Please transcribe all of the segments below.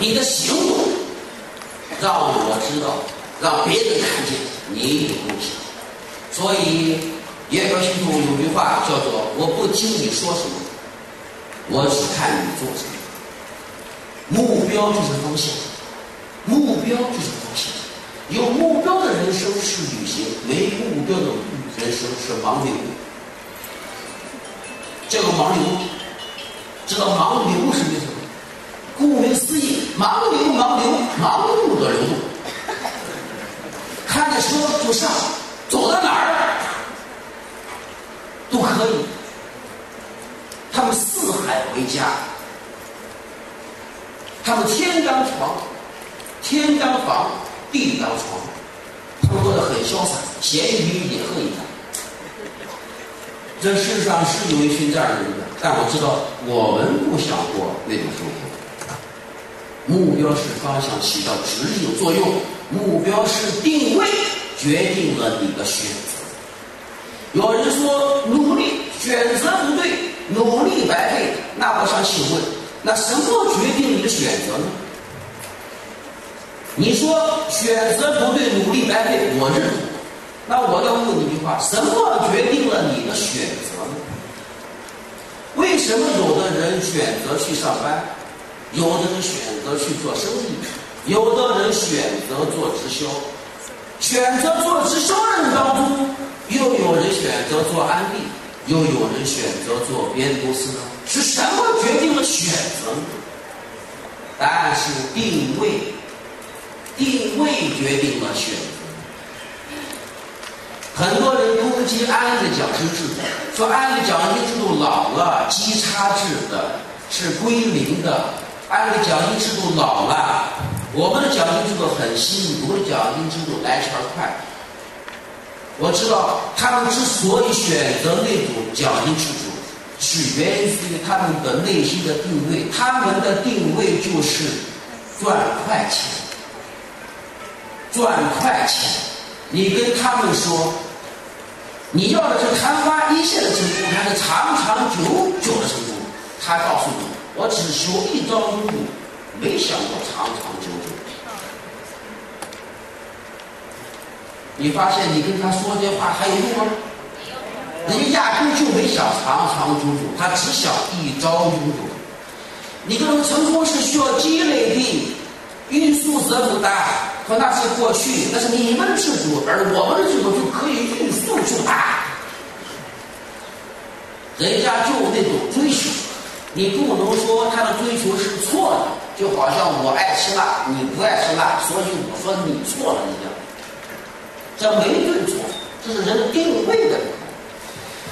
你的行动让我知道，让别人看见你有梦想。所以，叶哥心中有句话叫做：“我不听你说什么，我只看你做什么。”目标就是方向，目标就是方向。有目标的人生是旅行，没目标的人生是盲流。这个盲流，知道盲流是什么？顾名思义，盲流，盲流，盲目的流动。看着车就上，走到哪儿都可以。他们四海为家。他们天当床，天当房，地当床，他们过得很潇洒，咸鱼也喝一碗。这世上是有一群这样的人的，但我知道我们不想过那种生活。目标是方向，起到指引作用；目标是定位，决定了你的选择。有人说努力选择不对，努力白费。那我想请问。那什么决定你的选择呢？你说选择不对，努力白费，我认同。那我要问你一句话：什么决定了你的选择？为什么有的人选择去上班，有的人选择去做生意，有的人选择做直销？选择做直销人当中，又有人选择做安利，又有人选择做别的公司呢？是什么决定了选择？答案是定位，定位决定了选择。很多人攻击安利的奖金制度，说安利奖金制度老了，基差制的，是归零的。按那个奖金制度老了，我们的奖金制度很新，我们的奖金制度来钱快。我知道他们之所以选择那种奖金制度。是源于他们的内心的定位，他们的定位就是赚快钱，赚快钱。你跟他们说，你要的是昙花一现的成功，还是长长久久的成功？他告诉你，我只求一朝拥有，没想过长长久久。你发现你跟他说这话还有用吗？人家压根就没想长长久久，他只想一朝拥有。你跟他成功是需要积累的，欲速则不达。可那是过去，那是你们的制度，而我们的制度就可以欲速就达。人家就那种追求，你不能说他的追求是错的，就好像我爱吃辣，你不爱吃辣，所以我说你错了一样。这没对错，这是人定位的。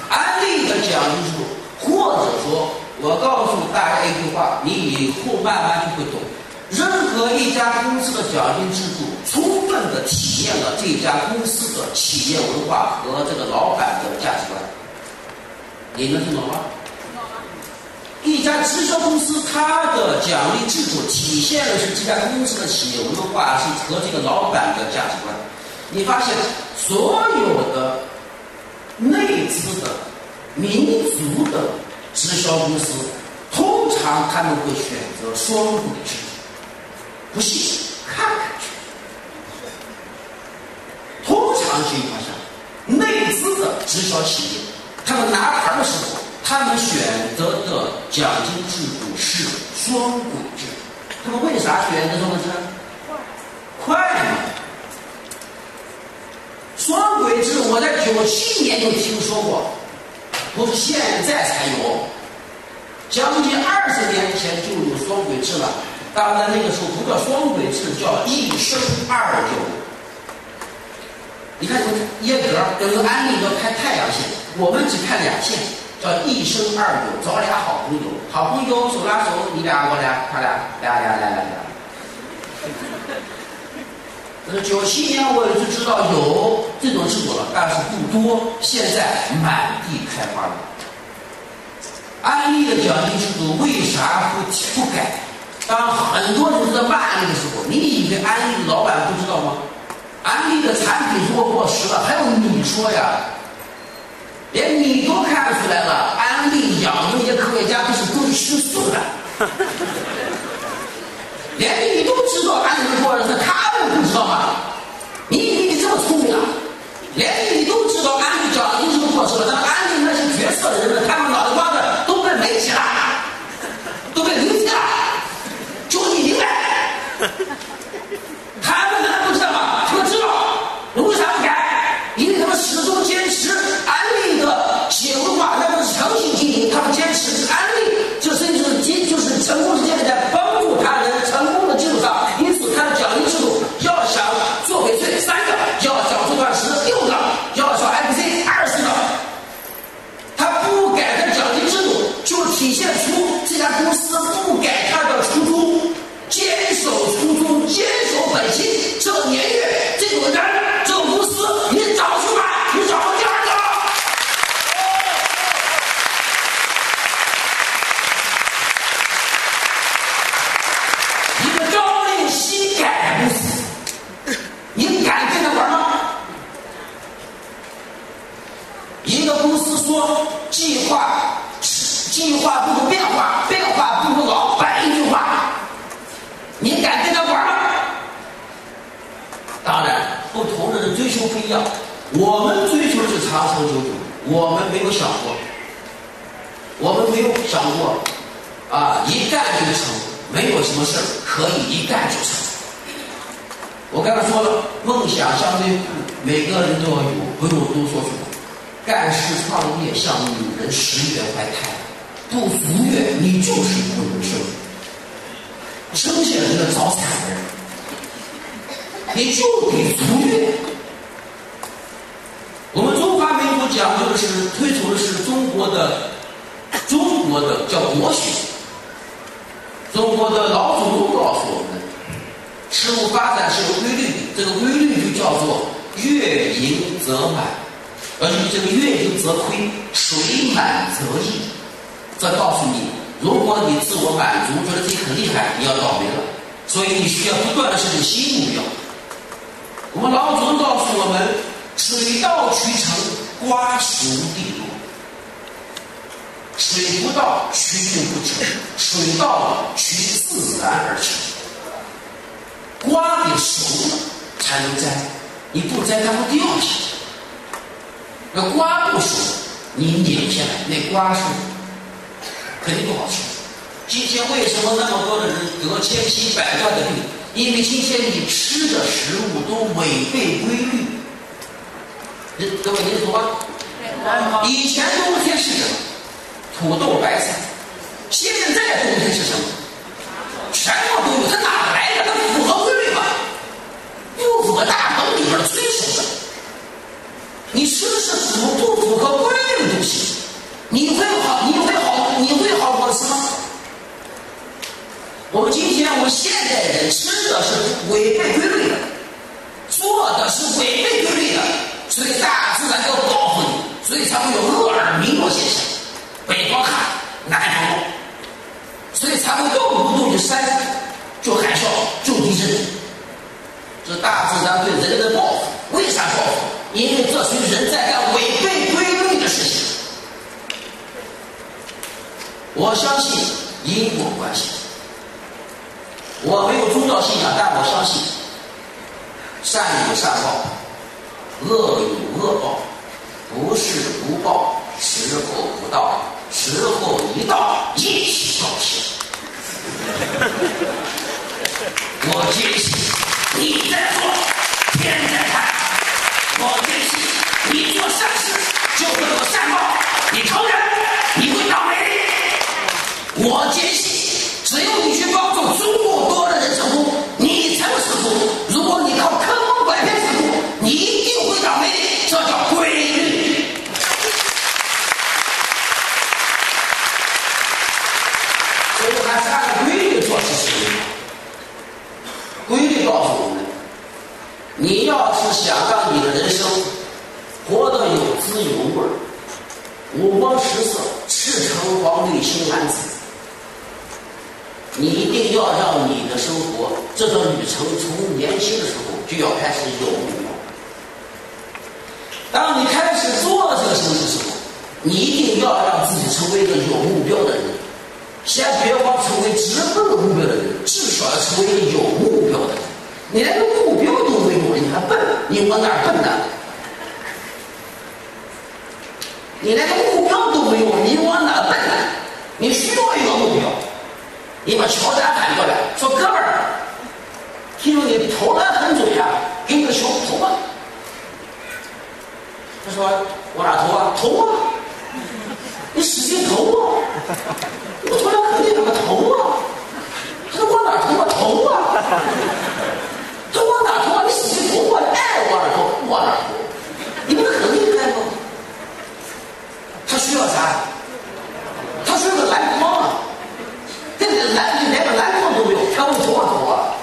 安利的奖金制度，或者说，我告诉大家一句话，你以后慢慢就会懂。任何一家公司的奖金制度，充分的体现了这家公司的企业文化和这个老板的价值观。你能听懂吗？一家直销公司，它的奖励制度体现的是这家公司的企业文化是和这个老板的价值观。你发现所有的。内资的、民族的直销公司，通常他们会选择双轨制。不信，看看去。通常情况下，内资的直销企业，他们拿牌的时候，他们选择的奖金制度是双轨制，他们为啥选择双轨制？快，快嘛！双轨制我在九七年就听说过，不是现在才有，将近二十年前就有双轨制了。当然那个时候不叫双轨制，叫一升二九。你看，从耶格、跟安利都开太阳线，我们只开两线。叫一生二九，找俩好朋友，好朋友手拉手，你俩我俩，他俩俩俩俩俩俩。是九七年我就知道有这种制度了，但是不多。现在满地开花。安利的奖金制度为啥不不改？当很多人都在骂安利的时候，你以为安利的老板不知道吗？安利的产品如果过时了，还用你说呀？连你都看出来了，安利养那些科学家都是都是吃素的。连你都知道安利过时，他们不知道吗？你以为你这么聪明啊？连你都知道安利奖金制度过时了，那安利那些决策的人们，他们脑袋瓜子都被媒体了，都被媒体了。就你明白，计划不如变化，变化不如老板一句话。你敢跟他玩吗？当然，不同的人追求不一样。我们追求的是长长久久，我们没有想过，我们没有想过啊，一干就成，没有什么事可以一干就成。我刚才说了，梦想相对，每个人都要有，不用多说什么。干事创业像女人十月怀胎，不足月你就是不能生。生下来个早产儿，你就得足月。我们中华民族讲究的是推崇的是中国的中国的叫国学。中国的老祖宗告诉我们，事物发展是有规律的，这个规律就叫做月盈则满，而且这个月盈则亏，水满则溢。这告诉你。如果你自我满足，觉得自己很厉害，你要倒霉了。所以你需要不断的设定新目标。我们老祖宗告诉我们：水到渠成，瓜熟蒂落；水不到，渠就不成；水到了，渠自然而成。瓜得熟了才能摘，你不摘它会掉下去。那瓜不熟，你拧下来，那瓜是。肯定不好吃。今天为什么那么多的人得千奇百怪的病？因为今天你吃的食物都违背规律。各位您说吗？以前冬天是什么？土豆、白菜。现在冬天是什么？全部都有，它哪来的？它符合规律吗？不符合大棚里边的催熟的。你吃的是符不符合规律的东西？你会好？你会好？你会好过吃吗？我们今天我们现代人吃的是违背规律的，做的是违背规律的，所以大自然要报复你，所以才会有厄尔尼诺现象，北方寒，南方冻，所以才会动不动就山就海啸就地震。这大自然对人的报复，为啥报复？因为这群人在干我相信因果关系。我没有宗教信仰，但我相信善有善报，恶有恶报，不是不报，时候不到，时候一到一起报喜。我坚信你在做，天在看。我坚信你做善事就会有善报，你承认？我坚信只有你去帮助足够多的人成功你才会成功如果你靠坑蒙拐骗成功你一定会倒霉这叫规律。所以还是按规律做事情规律告诉我们你要是想让你的人生活得有滋有味儿五光十色赤橙黄绿青蓝紫你一定要让你的生活这段旅程从年轻的时候就要开始有目标。当你开始做这个事情的时候，你一定要让自己成为一个有目标的人。先别光成为直奔目标的人，至少要成为一个有目标的人。你连个目标都没有，你还笨？你往哪儿笨呢？你连个目标都没有，你往哪奔呢？你需要一个目标。你把乔丹喊过来，说：“哥们儿，听说你投篮很准呀，给你个球投吧。”他说：“往哪投啊？投啊！你使劲投啊！你不投篮肯定怎么投啊？他说往哪投啊？投啊！他往哪投啊？你使劲投啊！爱往哪投往哪投，你不可能离开吗？他需要啥？他需要个篮筐！”连个篮筐都没有，他往头上投啊！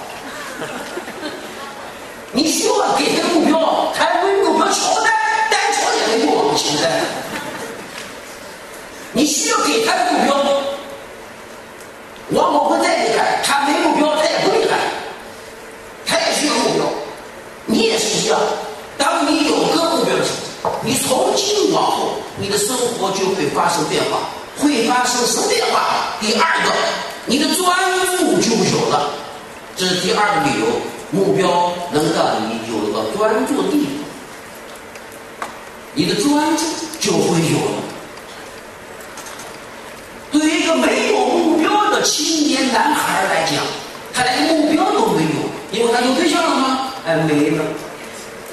你需要给他目标，他没目标，乔丹单挑也没过乔丹。你需要给他的目标，王某会再厉害，他没目标，他也不厉害，他也需要目标。你也是一样，当你有个目标的时候，你从今往后，你的生活就会发生变化。会发生什么变化？第二个，你的专注就有了，这是第二个理由。目标能让你有一个专注的地方，你的专注就会有了。对于一个没有目标的青年男孩来讲，他连目标都没有，因为他有对象了吗？哎，没了。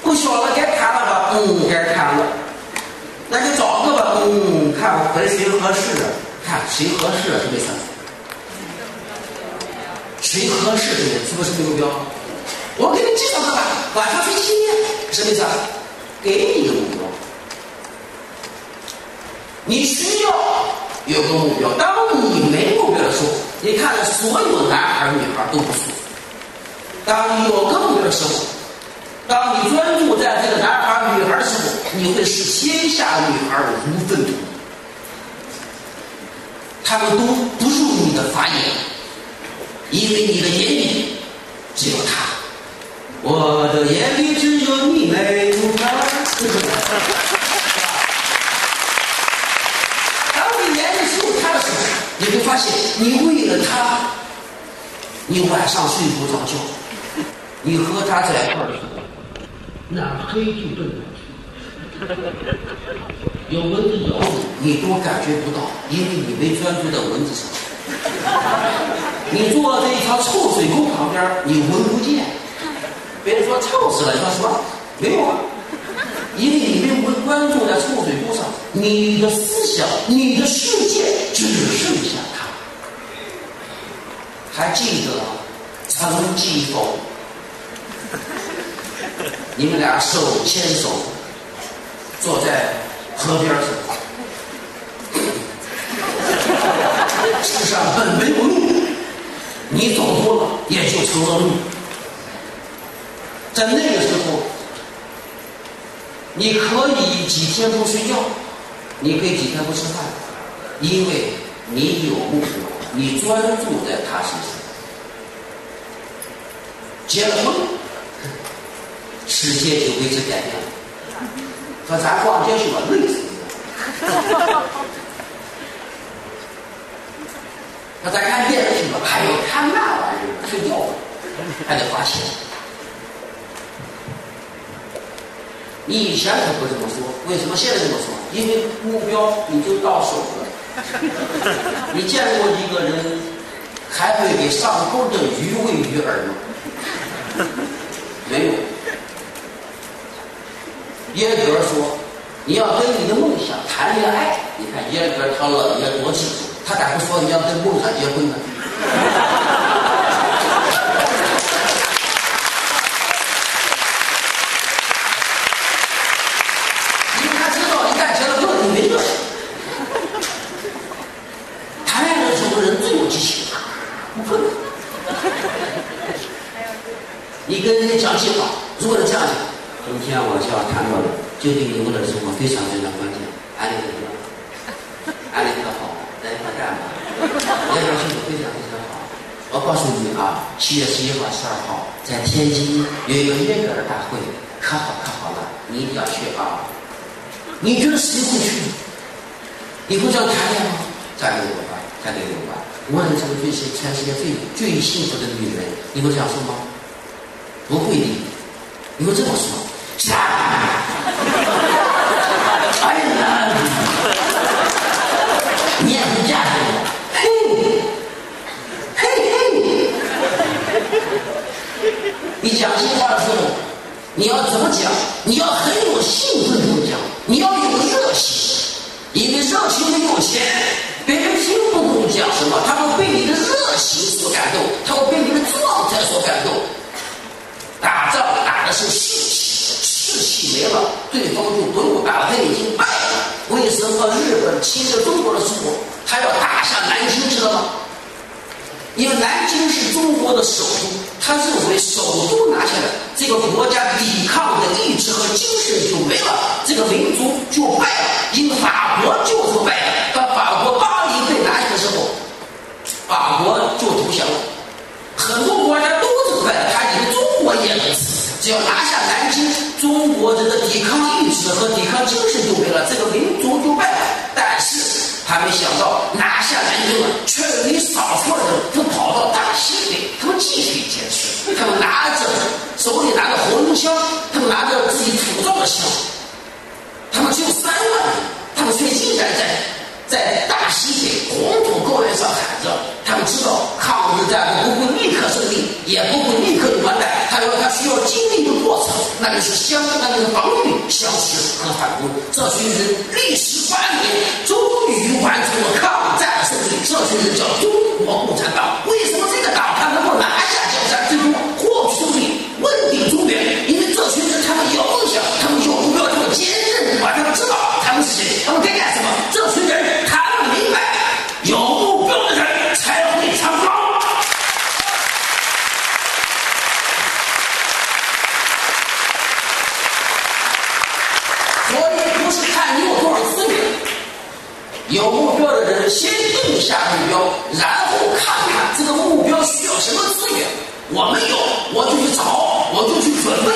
不小了，该谈了吧？嗯，该谈了。那就找个吧，嗯，看和谁合适，看谁合适是没事。谁合适谁是不是目标？我给你介绍个吧，晚上飞机什么意思啊？给你一个目标，你需要有个目标。当你没目标的时候，你看所有男孩女孩都不错。当你有个目标的时候。当你专注在这个男孩女孩的时候，你会使天下女孩无分途，他们都不入你的，因为你的眼里只有他。我的眼里只有你，没有他。当你眼里只有他的时候，你会发现，你为了他，你晚上睡不着觉，你和他在一块儿的时候。哪黑就奔哪去，有蚊子咬你，你都感觉不到，因为你没专注在蚊子上。你坐在一条臭水沟旁边，你闻不见。别人说臭死了，你说什么？没有啊，因为你没有关注在臭水沟上，你的思想、你的世界只剩下他。还记得曾记否？你们俩手牵手坐在河边上，世上本没有，你走多了也就成了路。在那个时候，你可以几天不睡觉，你可以几天不吃饭，因为你有目标，你专注在他身上。结了婚。世界就为之改变了，和咱逛街去吧，累死了。和咱看电视剧吧，还有看那玩意儿睡觉，还得花钱。你以前可不这么说，为什么现在这么说？因为目标你就到手了。你见过一个人还会给上钩的鱼喂鱼饵吗？没有。耶格说：“你要跟你的梦想谈恋爱。”你看耶格他姥爷多智，他咋不说你要跟梦想结婚呢？因为他知道一旦结了婚，你没热情。谈恋爱的时候人最有激情，不困难。你跟人家讲计划，如果是这样讲。今天我就要谈到的，就对你们的生活非常非常关键。安利怎么样？非常非常好。我告诉你啊，七月十一号、十二号在天津有一个约格尔大会，可好可好了，你一定要去啊！你觉得谁会去？你会这样谈恋爱吗？嫁给我吧，嫁给我吧！我是这个最是全世界最最幸福的女人，你会这样说吗？不会的，你会这么说？嫁！哎呀，你也会嫁给我？嘿，嘿嘿！你讲心话的时候，你要怎么讲？你要很有兴奋度讲，你要有热情，你的热情没有钱。别人听不懂讲什么，他会被你的热情所感动，他会被你的状态所感动。打仗打的是士气，士气没了，对方就不用打了，他已经败了。为什么日本侵略中国的时候，他要打下南京，知道吗？因为南京是中国的首都，他认为首都拿下来，这个国家抵抗的意志和精神就没了，这个民族就败了。因为法国就是败了，当法国巴黎被拿下的时候，法国就投降了。很多国家都是败了，他以为中国也如此。只要拿下南京，中国人的抵抗意志和抵抗精神就没了，这个民族就败了。但是。他没想到拿下南京了，却大西北，他们继续坚持。他们拿着手里拿着红枪，他们拿着自己土造的枪，他们只有三万人，他们却依然在在大西北黄土高原上喊着。他们知道抗日战争不会立刻胜利，也不会立刻就完蛋，他说他需要经历的过程，那就是相，那就是防御、相持和反攻。这群人历时八年，终于完成了抗战胜利。这群人叫中国共产党。有目标的人先定下目标，然后看看这个目标需要什么资源。我没有，我就去找，我就去准备。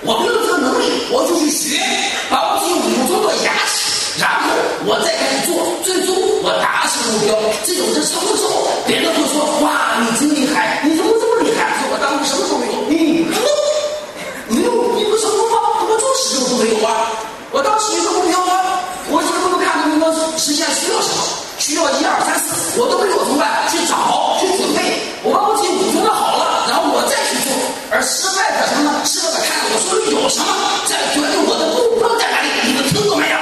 我没有这个能力，我就去学，把我自己武装到牙齿，然后我再开始做，最终我达成目标。这种人成功之后，别人会说：“哇，你真厉害，你怎么这么厉害？”说我当时什么都没有，你没有，你不成功吗？我就是什么都没有啊！我当时有个目标需要一二三四，我都没有怎么办？去找，去准备。我把我自己武装的好了，然后我再去做。而失败者什么呢？失败者看我手里有什么，再决定我的目标在哪里。你们听懂没有？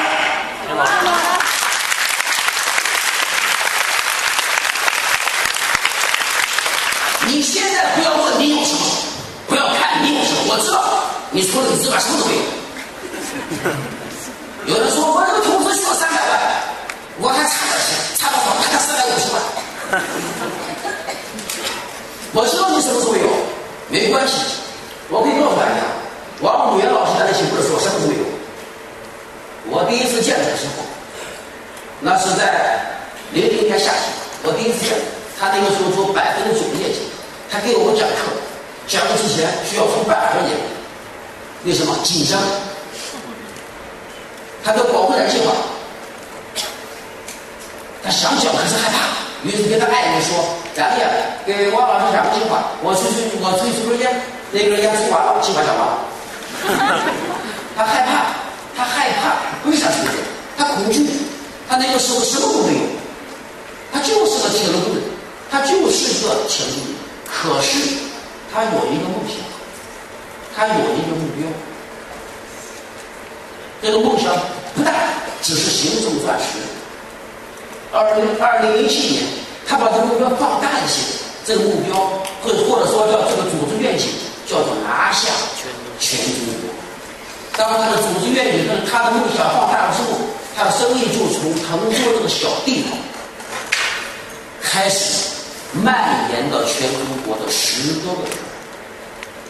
你现在不要问你有什么，不要看你有什么，我知道，你除了你之外什么都没。有人说我这个投资需要三百万，我还差点钱，差多少？还差四百五十万。我知道你什么都没有，没关系，我可以告诉大家，王武元老师在那起步的时候什么都没有。我第一次见他的时候，那是在零零年夏天，我第一次见他，那个时候做百分之九的业绩，他给我们讲课，讲课之前需要抽半盒烟，为什么？紧张。他叫保护燃计划，他想讲可是害怕，于是跟他爱人说：“咱们呀，给王老师讲个计划，我出去，我出去抽根烟，那根烟抽完了，计划讲完了。”他害怕，他害怕，为啥抽烟？他恐惧，他那个时候什么都没有，他就是个铁路工人，他就是个铁路工，可是他有一个梦想，他有一个目标。这个梦想不大，只是行走钻石。二零二零零七年，他把这个目标放大一些，这个目标或或者说叫这个组织愿景，叫做拿下全全中国。当他的组织愿景跟他的梦想放大了之后，他的生意就从滕州这个小地方开始蔓延到全中国的十多个省。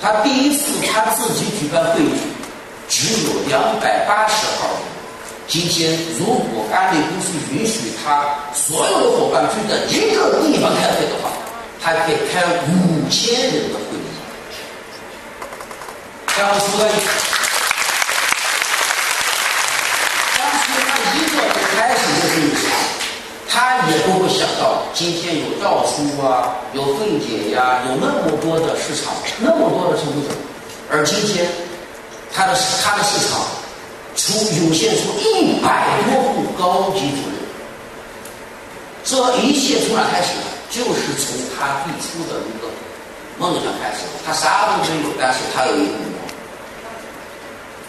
他第一次他自己举办会议。只有两百八十号。今天，如果安利公司允许他所有的伙伴聚在一个地方开会的话，他可以开五千人的会议。当初，当初他一个开始的时候，他也不会想到今天有诏书啊，有凤姐呀，有那么多的市场，那么多的消费者，而今天他的他的市场出涌现出一百多户高级主任。这一切从哪开始呢？就是从他最初的一个梦想开始。他啥都没有，但是他有一个目标。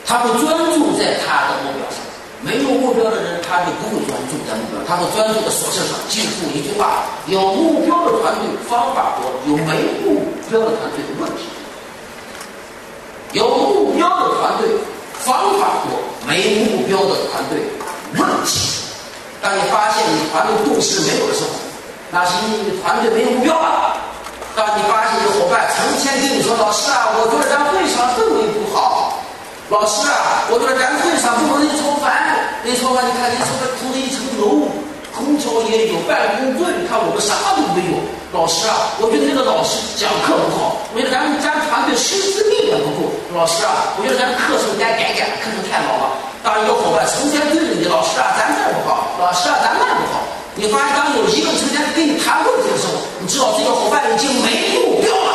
他会专注在他的目标上。没有目标的人，他就不会专注在目标，他会专注在琐事上。记住一句话：有目标的团队方法多，有没目标的团队问题有目标的团队方法多，没目标的团队问题。当你发现你团队共识没有的时候，那是因为你团队没有目标啊。当你发现你的伙伴成天跟你说：“老师啊，我觉得咱会场氛围不好。”老师啊，我觉得咱会场不容易超凡。你超凡，你看你超凡住了一层楼，空调也有，办公桌，你看我们啥都没有。老师啊，我觉得这个老师讲课不好，我觉得咱们咱团队师资力量不够。老师啊，我觉得咱课程该改改，课程太老了。当一个伙伴成天对着你，老师啊，咱这不好，老师啊，咱那不好。你发现当有一个成天跟你谈问题的时候，你知道这个伙伴已经没目标了。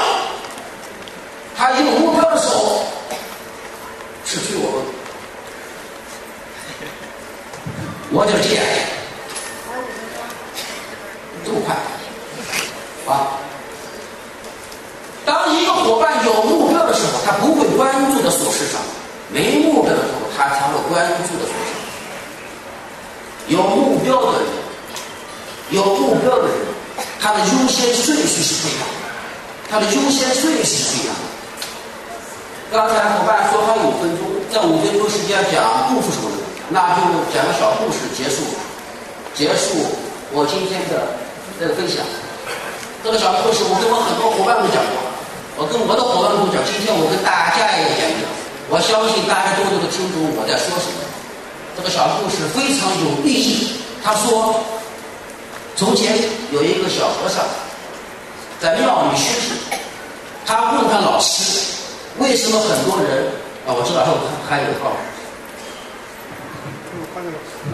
他有目标的时候，是对我们，我就这样，快啊！当一个伙伴有目标的时候，他不会关注的琐事上。没目标的时候，他才会关注的是什么？有目标的人，有目标的人，他的优先顺序是不一样的，他的优先顺序是不一样的。刚才伙伴说还有五分钟，在五分钟时间讲故事什么的，那就讲个小故事结束，结束我今天的这个分享。这个小故事我跟我很多伙伴们讲过，我跟我的伙伴们讲，今天我跟大家也讲一讲。我相信大家都能够听懂我在说什么。这个小故事非常有意义。他说，从前有一个小和尚在庙里学习，他问他老师，为什么很多人啊？我知道还还有一套。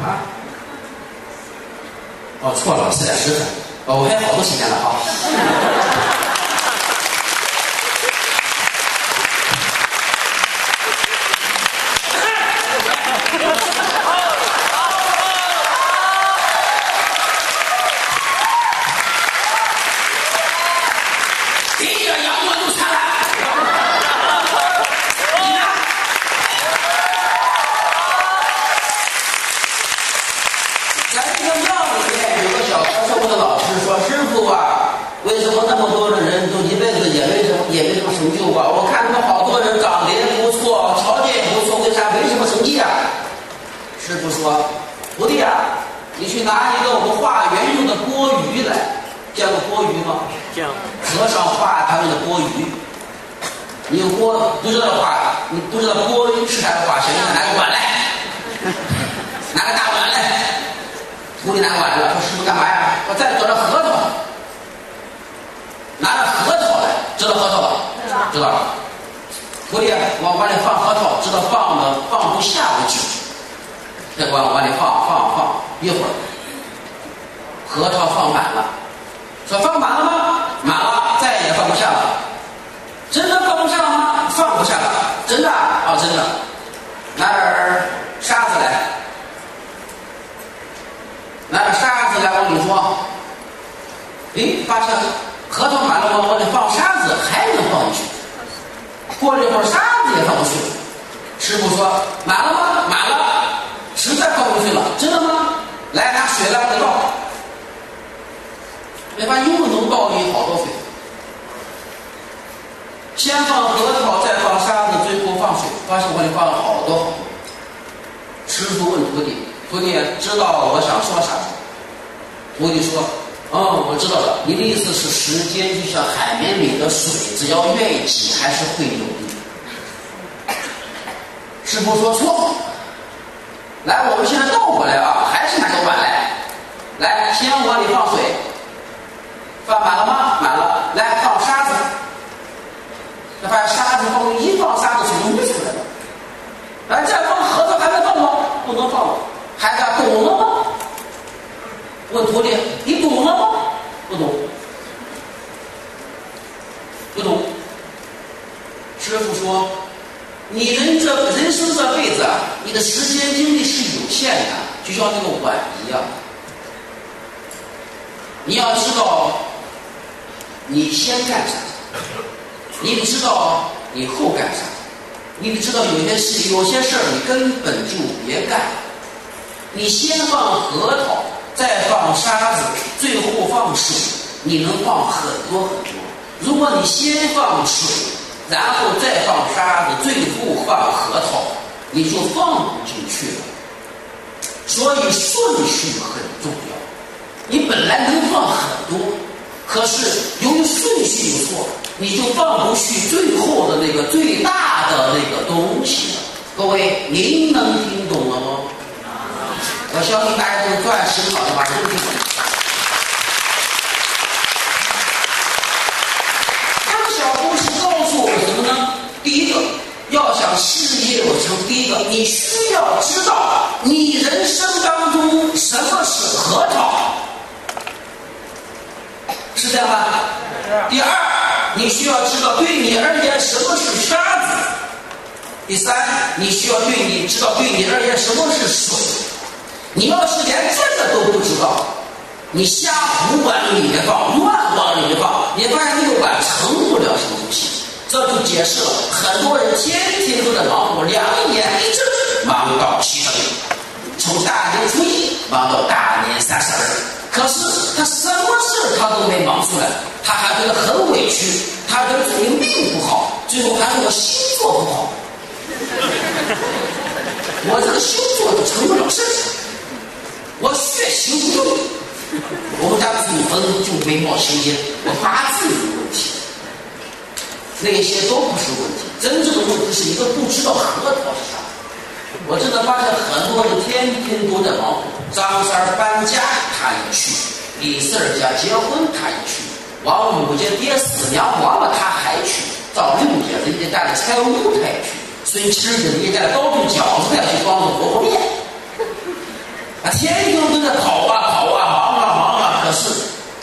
啊？哦，错了，四点十分。哦，我还有好多时间了啊。上画他们的锅鱼，你锅不知道画，你不知道锅鱼是啥的话，谁给他拿个碗来？拿个大碗来，徒弟拿碗来了，说师傅干嘛呀？我再等着核桃，拿着核桃来，知道核桃吧？知道。徒弟往碗里放核桃，知道放吗？放不下我酒。再往碗里放放放，一会儿核桃放满了，说放满了吗？满了。真的放不下吗？放不下了，真的啊、哦，真的。拿点沙子来，拿点沙子来，我跟你说。哎，发现核桃满了吗？我得放沙子，还能放进去。过了一会儿，沙子也放不去。师傅说满了吗？满了，实在放不去了。真的吗？来，拿水来，给倒。没发又能倒进好多水。先放核桃再放沙子最后放水发现我里放了好多好多师傅问徒弟徒弟知道我想说啥徒弟说哦我知道了你的意思是时间就像海绵里的水只要愿意挤还是会有的师傅说错来我们现在倒过来啊还是拿个碗来来先往里放水放满了吗满了来放沙子把沙子放一放沙子水就没出来了。哎，再放核桃还能放吗？不能放了。孩子懂了吗？问徒弟，你懂了吗？不懂，不懂。师傅说，你人这人生这辈子啊，你的时间精力是有限的，就像那个碗一样。你要知道，你先干啥？你得知道你后干啥？你得知道有些事，有些事儿你根本就别干。你先放核桃，再放沙子，最后放水，你能放很多很多。如果你先放水，然后再放沙子，最后放核桃，你就放不进去了。所以顺序很重要。你本来能放很，可是由于顺序有错，你就放不去最后的那个最大的那个东西了。各位，您能听懂了吗？我相信大家都钻心好的话，都听懂。这个小故事告诉我们什么呢？第一个，要想事业有成，第一个你需要知道你人生当中什么是核桃。是这样吧？第二，你需要知道对你而言什么是沙子；第三，你需要对你知道对你而言什么是水。你要是连这个都不知道，你瞎胡往里面放，乱往里面放，你发现那个碗成不了什么东西。这就解释了很多人天天都在忙活，两眼一睁，忙到七十，从大年初一忙到大年三十二。可是他他都没忙出来，他还觉得很委屈，他觉得自己命不好，最后还说我星座不好，我这个星座都成不了事我血型不对，我们家祖坟就没冒青烟，我八字有问题，那些都不是问题，真正的问题是一个不知道核桃是啥。我真的发现很多人天天都在忙，张三搬家他也去，李四儿家结婚他也去，王五家爹死娘亡了他还去，赵六家人家家的财务他也去，孙七儿家人家家的糕饼饺子他也去帮着和和面，啊，天天都在跑啊跑啊忙啊忙啊，可是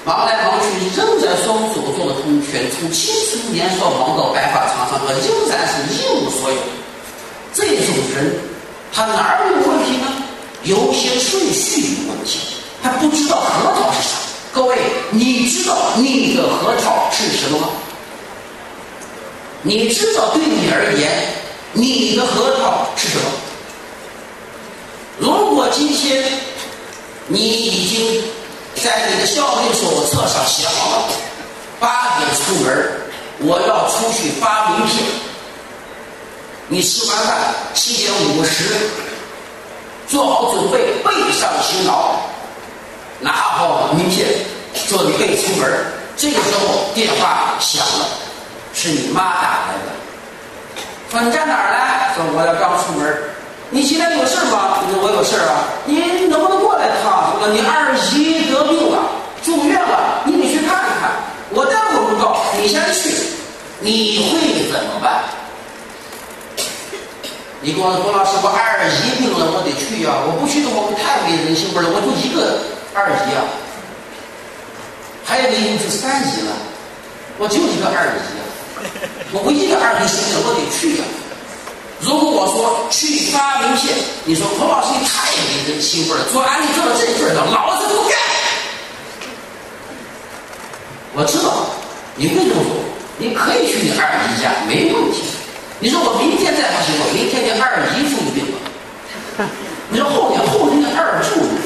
忙来忙去仍然双手做的空拳，从青春年少忙到白发苍苍，仍然是一无所有，这种人。他哪儿有问题呢？有些顺序有问题，他不知道核桃是啥。各位，你知道你的核桃是什么吗？你知道对你而言，你的核桃是什么？如果今天你已经在你的校内手册上写好了，八点出门，我要出去发名片。你吃完饭七点五十，做好准备，背上行囊，拿好名片，准备出门。这个时候电话响了，是你妈打来的。说你在哪儿呢？说我要刚出门。你今天有事吗？你说我有事啊。你能不能过来一趟？说你二姨得病了，住院了，你得去看一看。我待会儿不到，你先去。你会怎么办？你跟我说，老师，我二姨病了，我得去呀！我不去的话，我太没人性味了。我就一个二姨啊，还有一个是三姨了，我就一个二姨啊。我唯一的二姨生病了，我得去呀。如果我说去发名片，你说孔老师你太没人性味了，做安利做到这份上，老子不干。我知道你会这么说，你可以去你二姨家，没问题。你说我明天再不行，我明天你二姨夫病了。你说后天后天你二舅病。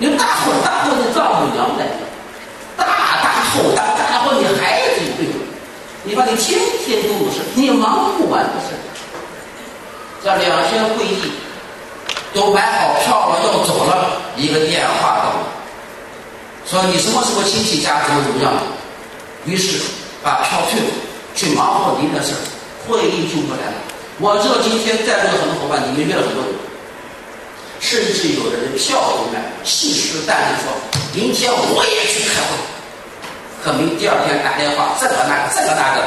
你大后大后你丈母娘来了，大大后大大后你孩子有病了。你说你天天都有事，你忙不完的事。这两天会议都买好票了，要走了，一个电话到了，说你什么时候亲戚家怎么怎么样？于是把票退了，去忙活您的事儿。会议就不来了。我知道今天在座的很多伙伴，你们约了很多人，甚至有的人票都买，信誓旦旦说，明天我也去开会。可没第二天打电话，这个那个，这个那个，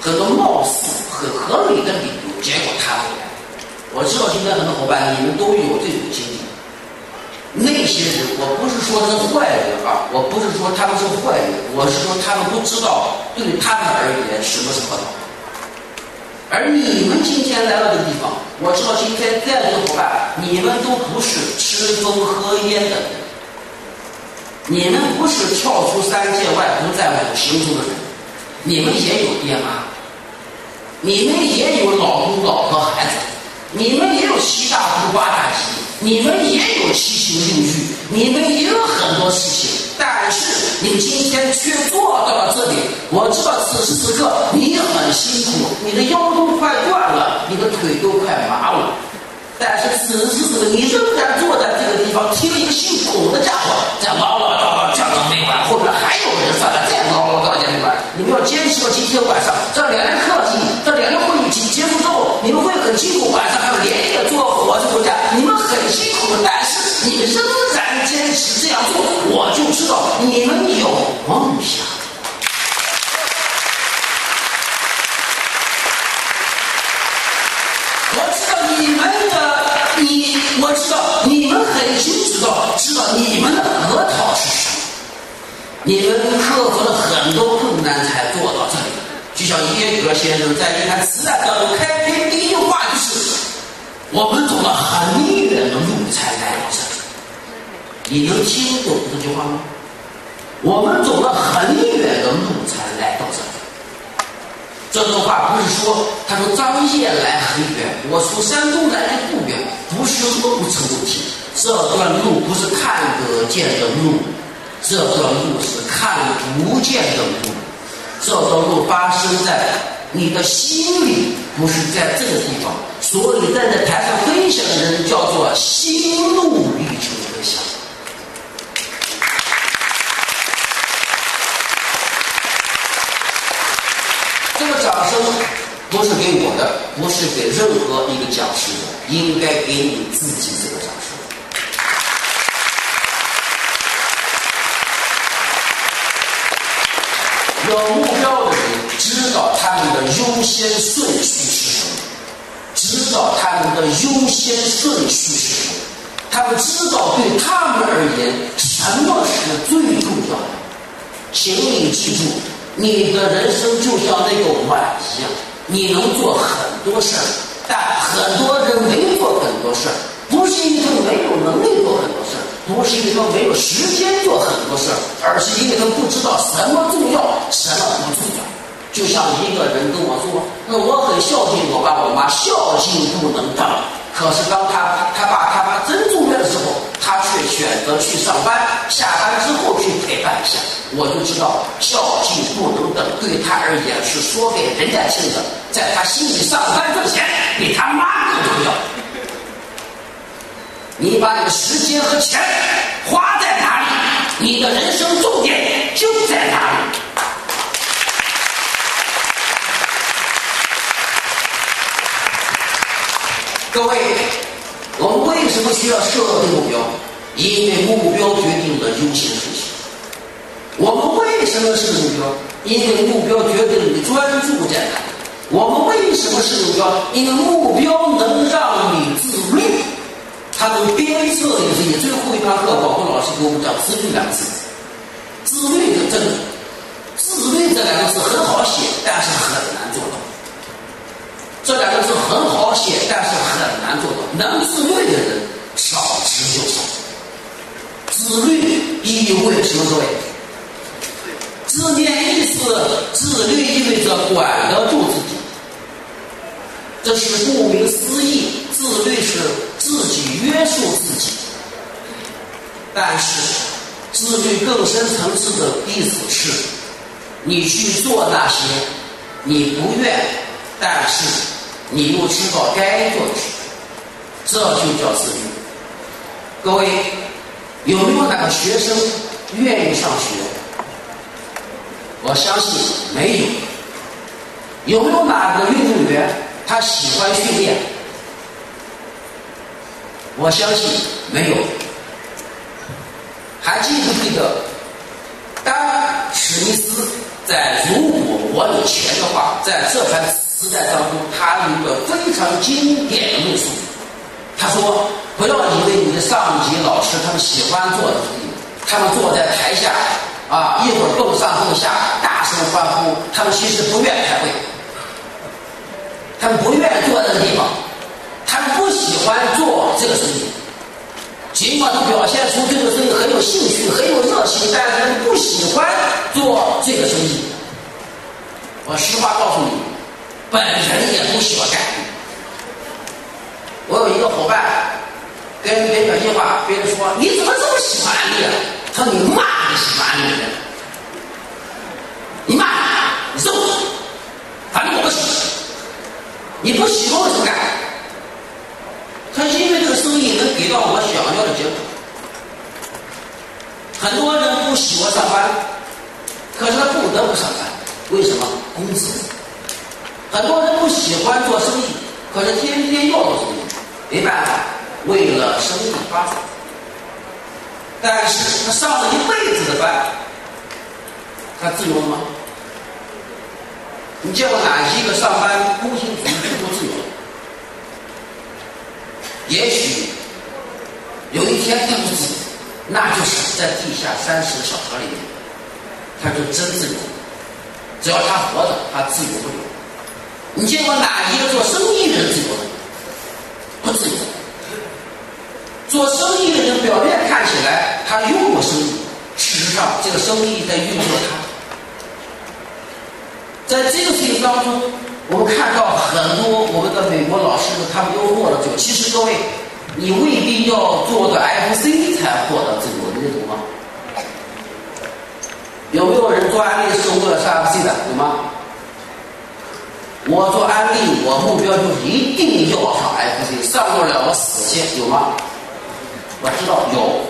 很多貌似很合理的理由，结果他不来。我知道今天很多伙伴你们都有这种经历。那些人，我不是说是坏人啊，我不是说他们是坏人，我是说他们不知道对他们而言什么是核桃。而你们今天来到这个地方，我知道今天在座的伙伴，你们都不是吃风喝烟的人，你们不是跳出三界外不在五行中的人，你们也有爹妈，你们也有老公老婆孩子，你们也有七大姑八大姨。你们也有七情六欲，你们也有很多事情，但是你今天却坐到了这里。我知道此时此刻你很辛苦，你的腰都快断了，你的腿都快麻了。但是此时此刻你仍然坐在这个地方，听一个姓孔的家伙在唠唠叨叨讲到没完，后面还有人在那再唠唠叨叨讲没完。你们要坚持到今天晚上，这两天课题，这两天会议结束，你们会很辛苦，晚上还要连夜坐火车回家，你们很辛苦，但是你们仍然坚持这样做，我就知道你们有梦想。我知道你们的，你，我知道你们很清楚的，知道你们的核桃是什么。你们克服了很多困难才做到这里。就像耶格先生在一盘磁带当中开篇第一句话就是：“我们走了很远的路才来到这里。”你能听懂这句话吗？我们走了很远的路才来到这里。这段话不是说他说张掖来很远，我从山东来的不远，不是路程问题。这段路不是看得见的路，这段路是看不见的路。这段路发生在你的心里，不是在这个地方。所以站在台上分享的人叫做心路历程分享。这个掌声不是给我的，不是给任何一个讲师的，应该给你自己这个掌声。有目标的人知道他们的优顺序是什么，知道他们的优先顺序是什么，他们知道对他们而言什么。是最重要的。请你记住。你的人生就像那个碗一样，你能做很多事儿，但很多人没做很多事儿，不是因为他没有能力做很多事儿，不是因为他没有时间做很多事儿，而是因为他不知道什么。重要，什么。不重要。就像一个人跟我说：“那我很孝敬我爸我妈，孝敬不能等。”可是当他他爸他妈真住院的时候，他却选择去上班，下班之后去陪伴一下。我就知道孝敬不能等，对他而言是说给人家听的，在他心里上班挣钱比他妈更重要。你把你的时间和钱花在哪里，你的人生重点就在哪里。各位，我们为什么需要设定目标？因为目标决定了优先顺序。我们为什么设目标？因为目标决定了你专注在哪。我们为什么设目标？因为目标能让你自律，它能鞭策你自己。最后一堂课，广东老师给我们讲“自律”两个字。自律的真的，自律这两个字很好写，但是很难做到。这两个字很好写，但是很难做到。能自律的人少之又少。自律意味着什么？各位，字面意思，自律意味着管得住自己。这是顾名思义，自律是自己约束自己。但是，自律更深层次的意思是，你去做那些你不愿，但是。你又知道该做的事，这就叫自律。各位，有没有哪个学生愿意上学？我相信没有。有没有哪个运动员他喜欢训练？我相信没有。还记不记得，当史密斯在如果我有钱的话，在这盘磁带当中，他有一个非常经典的论述。他说：“不要以为你的上级老师他们喜欢做的生意，他们坐在台下啊，一会儿蹦上蹦下，大声欢呼，他们其实不愿开会，他们不愿坐在那个地方，他们不喜欢做这个生意。”尽管他表现出对这个生意很有兴趣、很有热情，但是他们不喜欢做这个生意。我实话告诉你，本人也不喜欢干。我有一个伙伴跟别人讲句话，别人说你怎么这么喜欢安利啊？他说你骂你喜欢安利的，你骂你揍他，反正我不喜欢。你不喜欢为什么干？他因为这个生意能给到我想要的结果。很多人不喜欢上班，可是他不得不上班，很多人不喜欢做生意，可是天天要做生意，没办法，为了生意发展。但是他上了一辈子的班，他自由了吗？你见过哪一个上班工薪族不自由？也许有一天他不自由，那就是在地下三十小河里面，他就真自由。只要他活着，他自由不了。你见过哪一个做生意的人自由的？不自由。做生意的人表面看起来他拥有生意，事实上这个生意在运作他。在这个事情当中。我们看到很多我们的美国老师，他们都获得自由。其实各位，你未必要做的 FC 才获得自由，你认同吗？有没有人做安利是为了上 FC 的？有吗？我做安利，我目标就是一定要上 FC，上不了我死去，有吗？我知道有。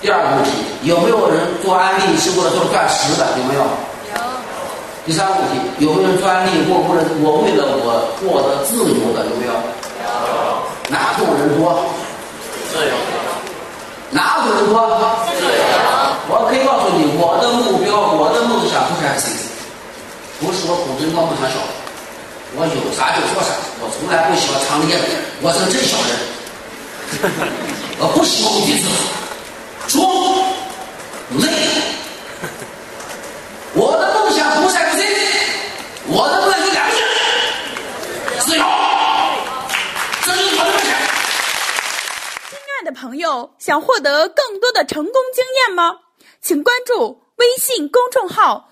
第二个问题，有没有人做安利是为了做钻石的？有没有？有第三个问题，有没有人做安利？过为了我为了我获得自由的有没有？有。哪种人多？自由。哪种人多？自由。我可以告诉你，我的目标，我的梦想就是 FC，不是我苦真高梦想小。我有啥就说啥，我从来不喜欢藏掖着，我是个真小人。我不喜欢鼻子，装累。我的梦想。不是 FC，我的梦想两个字：自由。这就是我的梦想。亲爱的朋友，想获得更多的成功经验吗？请关注微信公众号“